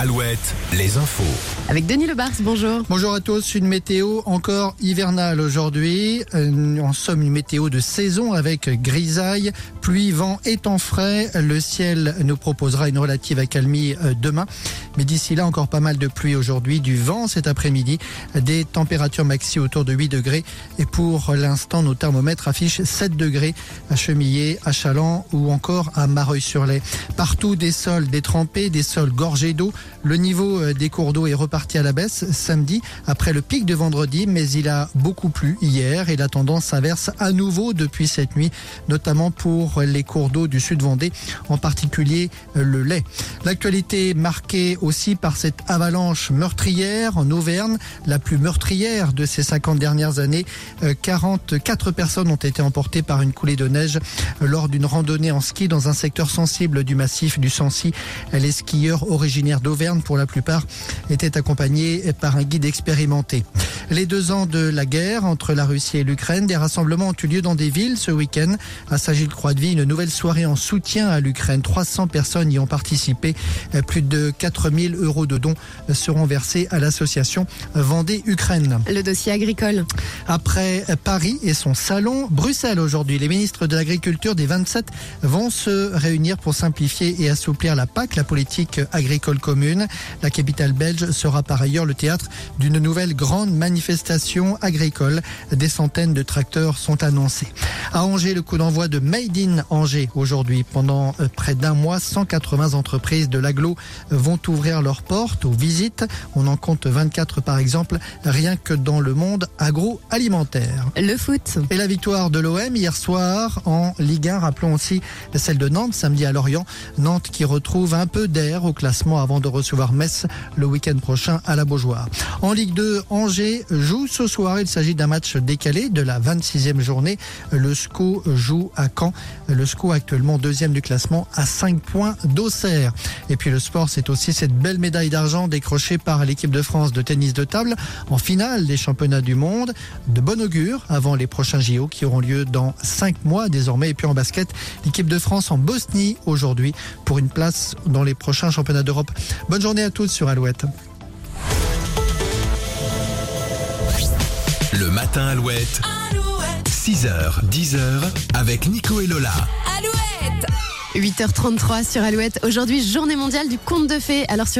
Alouette, les infos. Avec Denis Lebars, bonjour. Bonjour à tous, une météo encore hivernale aujourd'hui. Euh, En somme, une météo de saison avec grisaille, pluie, vent et temps frais. Le ciel nous proposera une relative accalmie euh, demain. Mais d'ici là, encore pas mal de pluie aujourd'hui, du vent cet après-midi, des températures maxi autour de 8 degrés. Et pour l'instant, nos thermomètres affichent 7 degrés à Chemillé, à Chaland ou encore à Mareuil-sur-Lay. Partout des sols détrempés, des sols gorgés d'eau. Le niveau euh, des cours d'eau est reparti à la baisse samedi après le pic de vendredi, mais il a beaucoup plu hier et la tendance s'inverse à nouveau depuis cette nuit, notamment pour les cours d'eau du sud Vendée, en particulier euh, le lait. L'actualité marquée aussi par cette avalanche meurtrière en Auvergne, la plus meurtrière de ces 50 dernières années. Euh, 44 personnes ont été emportées par une coulée de neige lors d'une randonnée en ski dans un secteur sensible du massif du Sancy. Les skieurs originaires d'Auvergne, pour la plupart, étaient accompagnés par un guide expérimenté. Les deux ans de la guerre entre la Russie et l'Ukraine, des rassemblements ont eu lieu dans des villes ce week-end. À Saint-Gilles-Croix-de-Vie, une nouvelle soirée en soutien à l'Ukraine. 300 personnes y ont participé. Plus de 4000 euros de dons seront versés à l'association Vendée Ukraine. Le dossier agricole. Après Paris et son salon, Bruxelles aujourd'hui, les ministres de l'Agriculture des 27 vont se réunir pour simplifier et assouplir la PAC, la politique agricole commune. La capitale belge sera par ailleurs le théâtre d'une nouvelle grande manifestation agricole. Des centaines de tracteurs sont annoncés. À Angers, le coup d'envoi de Made in Angers aujourd'hui. Pendant euh, près d'un mois, 180 entreprises de l'aglo vont ouvrir leurs portes aux visites. On en compte 24 par exemple, rien que dans le monde agroalimentaire. Le foot. Et la victoire de l'OM hier soir en Ligue 1, rappelons aussi celle de Nantes samedi à Lorient. Nantes qui retrouve un peu d'air au classement avant de recevoir Metz le week-end prochain à la Beaujoire. En Ligue 2, Angers joue ce soir. Il s'agit d'un match décalé de la 26e journée. Le SCO joue à Caen. Le SCO actuellement deuxième du classement à 5 points d'Auxerre. Et puis le sport, c'est aussi cette belle médaille d'argent décrochée par l'équipe de France de tennis de table en finale des championnats du monde. De bon augure avant les prochains JO qui auront lieu dans 5 mois désormais. Et puis en basket, l'équipe de France en Bosnie aujourd'hui pour une place dans les prochains championnats d'Europe. Bonne journée à tous sur Alouette. Le matin Alouette. 6h, 10h avec Nico et Lola. 8h33 sur Alouette. Aujourd'hui, journée mondiale du conte de fées. Alors sur